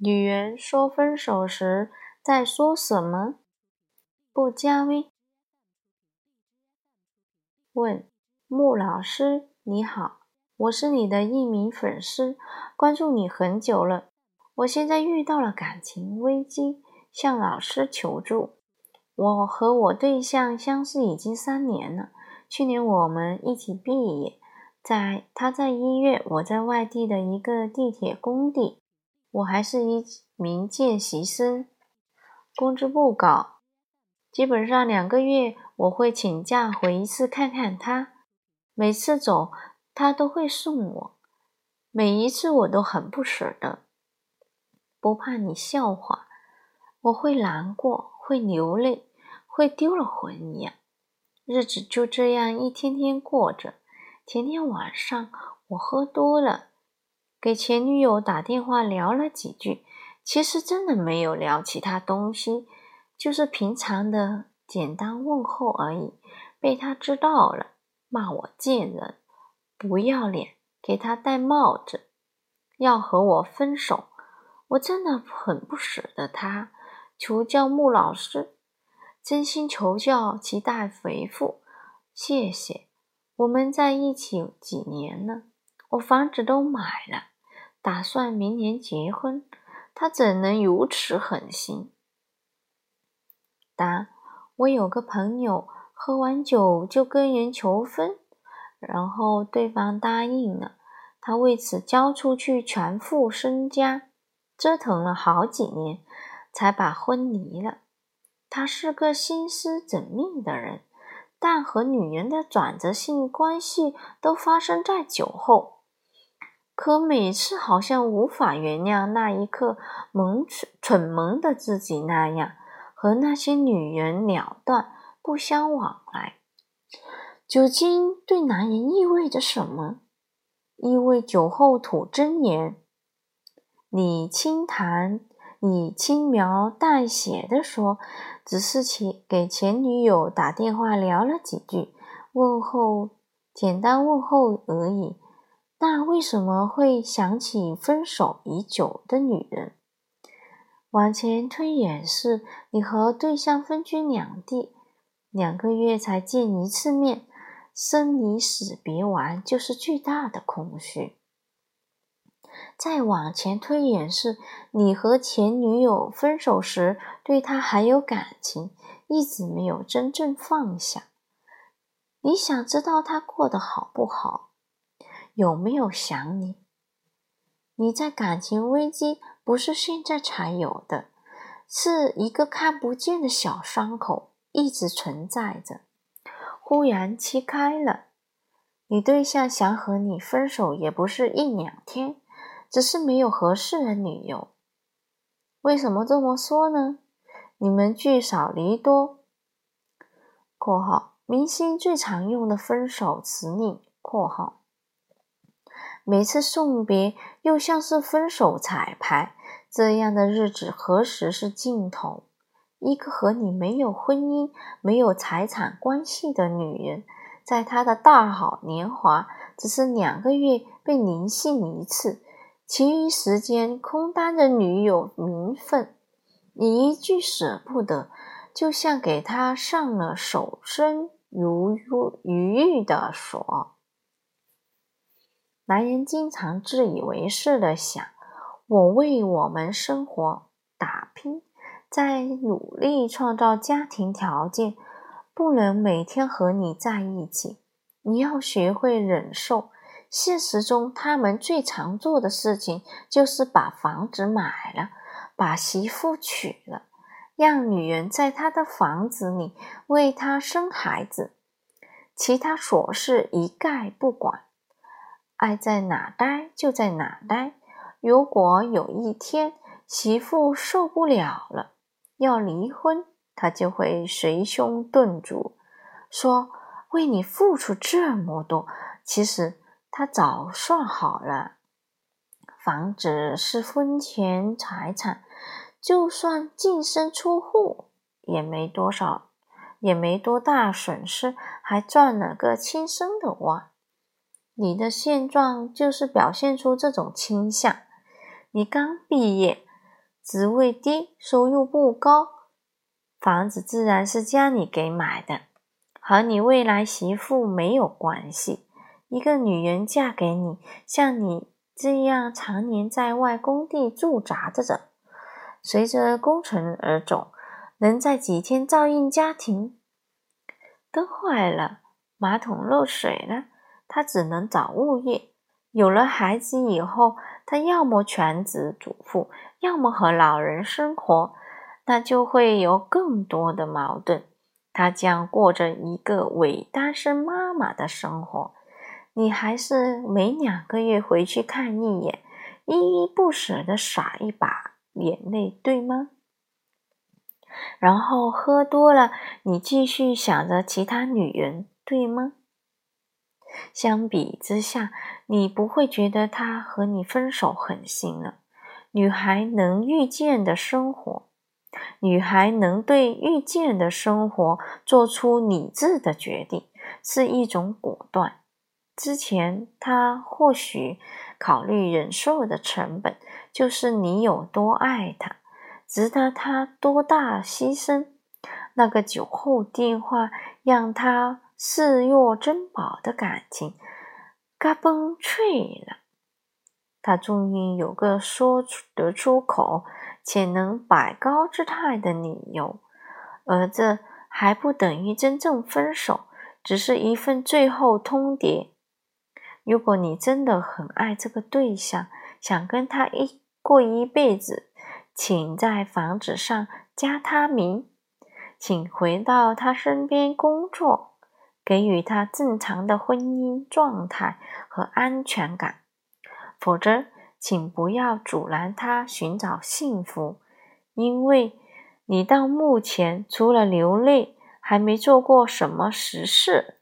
女人说分手时在说什么？不加微。问穆老师你好，我是你的一名粉丝，关注你很久了。我现在遇到了感情危机，向老师求助。我和我对象相识已经三年了，去年我们一起毕业。在他在医院，我在外地的一个地铁工地，我还是一名见习生，工资不高，基本上两个月我会请假回一次看看他，每次走他都会送我，每一次我都很不舍得，不怕你笑话，我会难过，会流泪，会丢了魂一样，日子就这样一天天过着。前天晚上我喝多了，给前女友打电话聊了几句，其实真的没有聊其他东西，就是平常的简单问候而已。被他知道了，骂我贱人，不要脸，给他戴帽子，要和我分手。我真的很不舍得他，求教穆老师，真心求教，期待回复，谢谢。我们在一起几年了，我房子都买了，打算明年结婚。他怎能如此狠心？答：我有个朋友喝完酒就跟人求婚，然后对方答应了，他为此交出去全副身家，折腾了好几年才把婚离了。他是个心思缜密的人。但和女人的转折性关系都发生在酒后，可每次好像无法原谅那一刻萌蠢蠢萌的自己那样，和那些女人了断，不相往来。酒精对男人意味着什么？意味酒后吐真言。你轻谈。你轻描淡写的说，只是前给前女友打电话聊了几句，问候，简单问候而已。那为什么会想起分手已久的女人？往前推演是，你和对象分居两地，两个月才见一次面，生离死别完就是巨大的空虚。再往前推演是，你和前女友分手时，对她还有感情，一直没有真正放下。你想知道她过得好不好，有没有想你？你在感情危机不是现在才有的，是一个看不见的小伤口，一直存在着，忽然切开了。你对象想和你分手，也不是一两天。只是没有合适的理由。为什么这么说呢？你们聚少离多。（括号明星最常用的分手词令）（括号每次送别又像是分手彩排，这样的日子何时是尽头？一个和你没有婚姻、没有财产关系的女人，在她的大好年华，只是两个月被临幸一次。其余时间空担着女友名分，你一句舍不得，就像给她上了守身如如玉的锁。男人经常自以为是的想：我为我们生活打拼，在努力创造家庭条件，不能每天和你在一起。你要学会忍受。现实中，他们最常做的事情就是把房子买了，把媳妇娶了，让女人在他的房子里为他生孩子，其他琐事一概不管，爱在哪待就在哪待。如果有一天媳妇受不了了，要离婚，他就会捶胸顿足，说：“为你付出这么多，其实……”他早算好了，房子是婚前财产，就算净身出户也没多少，也没多大损失，还赚了个亲生的娃。你的现状就是表现出这种倾向。你刚毕业，职位低，收入不高，房子自然是家里给买的，和你未来媳妇没有关系。一个女人嫁给你，像你这样常年在外工地驻扎着的，随着工程而走，能在几天照应家庭？灯坏了，马桶漏水了，他只能找物业。有了孩子以后，他要么全职主妇，要么和老人生活，那就会有更多的矛盾。他将过着一个伪单身妈妈的生活。你还是每两个月回去看一眼，依依不舍的洒一把眼泪，对吗？然后喝多了，你继续想着其他女人，对吗？相比之下，你不会觉得他和你分手狠心了。女孩能预见的生活，女孩能对预见的生活做出理智的决定，是一种果断。之前，他或许考虑忍受的成本，就是你有多爱他，值得他多大牺牲。那个酒后电话让他视若珍宝的感情，嘎嘣脆了。他终于有个说得出口且能摆高姿态的理由，而这还不等于真正分手，只是一份最后通牒。如果你真的很爱这个对象，想跟他一过一辈子，请在房子上加他名，请回到他身边工作，给予他正常的婚姻状态和安全感。否则，请不要阻拦他寻找幸福，因为你到目前除了流泪，还没做过什么实事。